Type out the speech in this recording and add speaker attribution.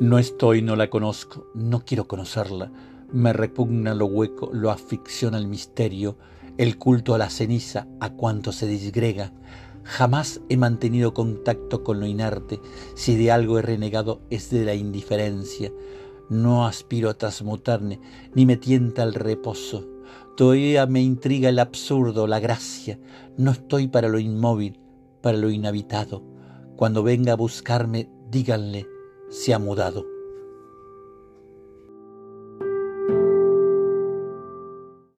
Speaker 1: No estoy, no la conozco, no quiero conocerla. Me repugna lo hueco, lo aficiona el misterio, el culto a la ceniza, a cuanto se disgrega. Jamás he mantenido contacto con lo inerte. Si de algo he renegado es de la indiferencia. No aspiro a transmutarme, ni me tienta el reposo. Todavía me intriga el absurdo, la gracia. No estoy para lo inmóvil, para lo inhabitado. Cuando venga a buscarme, díganle, se ha mudado.